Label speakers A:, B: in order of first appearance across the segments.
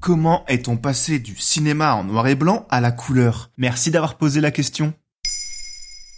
A: Comment est-on passé du cinéma en noir et blanc à la couleur? Merci d'avoir posé la question.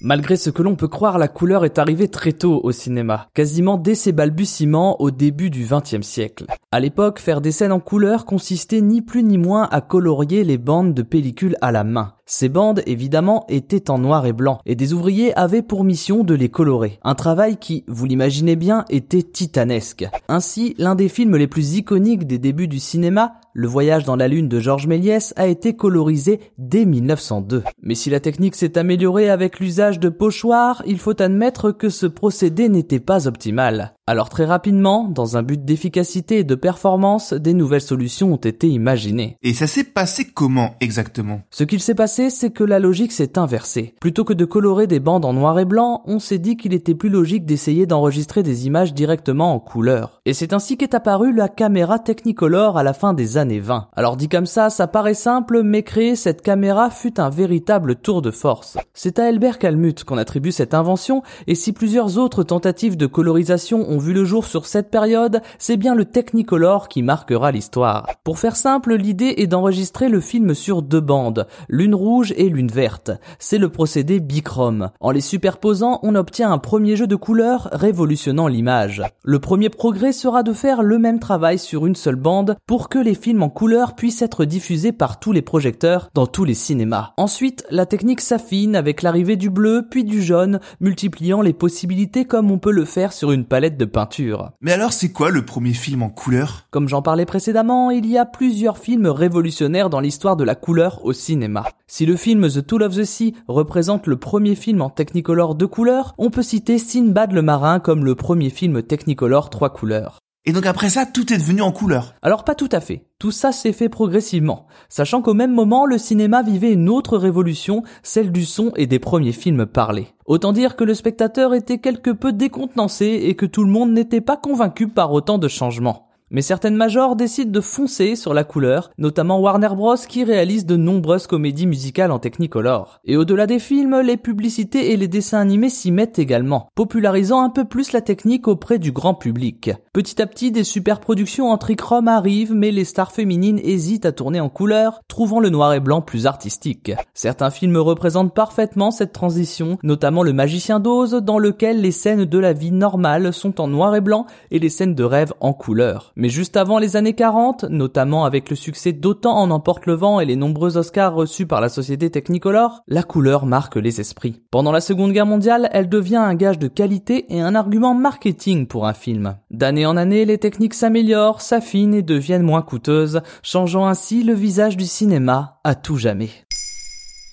B: Malgré ce que l'on peut croire, la couleur est arrivée très tôt au cinéma, quasiment dès ses balbutiements au début du XXe siècle. À l'époque, faire des scènes en couleur consistait ni plus ni moins à colorier les bandes de pellicule à la main. Ces bandes, évidemment, étaient en noir et blanc, et des ouvriers avaient pour mission de les colorer. Un travail qui, vous l'imaginez bien, était titanesque. Ainsi, l'un des films les plus iconiques des débuts du cinéma, Le voyage dans la lune de Georges Méliès, a été colorisé dès 1902. Mais si la technique s'est améliorée avec l'usage de pochoirs, il faut admettre que ce procédé n'était pas optimal. Alors très rapidement, dans un but d'efficacité et de performance, des nouvelles solutions ont été imaginées.
A: Et ça s'est passé comment exactement?
B: Ce qu'il s'est passé, c'est que la logique s'est inversée. Plutôt que de colorer des bandes en noir et blanc, on s'est dit qu'il était plus logique d'essayer d'enregistrer des images directement en couleur. Et c'est ainsi qu'est apparue la caméra Technicolor à la fin des années 20. Alors dit comme ça, ça paraît simple, mais créer cette caméra fut un véritable tour de force. C'est à Albert Calmut qu'on attribue cette invention, et si plusieurs autres tentatives de colorisation ont vu le jour sur cette période, c'est bien le Technicolor qui marquera l'histoire. Pour faire simple, l'idée est d'enregistrer le film sur deux bandes, l'une rouge et l'une verte. C'est le procédé bichrome. En les superposant, on obtient un premier jeu de couleurs révolutionnant l'image. Le premier progrès sera de faire le même travail sur une seule bande pour que les films en couleur puissent être diffusés par tous les projecteurs dans tous les cinémas. Ensuite, la technique s'affine avec l'arrivée du bleu puis du jaune, multipliant les possibilités comme on peut le faire sur une palette de peinture.
A: Mais alors c'est quoi le premier film en couleur?
B: Comme j'en parlais précédemment, il y a plusieurs films révolutionnaires dans l'histoire de la couleur au cinéma. Si le film The Tool of the Sea représente le premier film en Technicolor deux couleurs, on peut citer Sinbad le marin comme le premier film Technicolor trois couleurs.
A: Et donc après ça, tout est devenu en couleur
B: Alors pas tout à fait. Tout ça s'est fait progressivement, sachant qu'au même moment, le cinéma vivait une autre révolution, celle du son et des premiers films parlés. Autant dire que le spectateur était quelque peu décontenancé et que tout le monde n'était pas convaincu par autant de changements. Mais certaines majors décident de foncer sur la couleur, notamment Warner Bros qui réalise de nombreuses comédies musicales en Technicolor. Et au-delà des films, les publicités et les dessins animés s'y mettent également, popularisant un peu plus la technique auprès du grand public. Petit à petit, des super productions en trichrome arrivent, mais les stars féminines hésitent à tourner en couleur, trouvant le noir et blanc plus artistique. Certains films représentent parfaitement cette transition, notamment Le Magicien d'Oz, dans lequel les scènes de la vie normale sont en noir et blanc et les scènes de rêve en couleur. Mais juste avant les années 40, notamment avec le succès d'Autant en emporte le vent et les nombreux Oscars reçus par la société Technicolor, la couleur marque les esprits. Pendant la Seconde Guerre mondiale, elle devient un gage de qualité et un argument marketing pour un film. D'année en année, les techniques s'améliorent, s'affinent et deviennent moins coûteuses, changeant ainsi le visage du cinéma à tout jamais.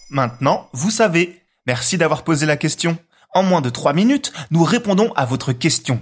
A: Maintenant, vous savez. Merci d'avoir posé la question. En moins de 3 minutes, nous répondons à votre question.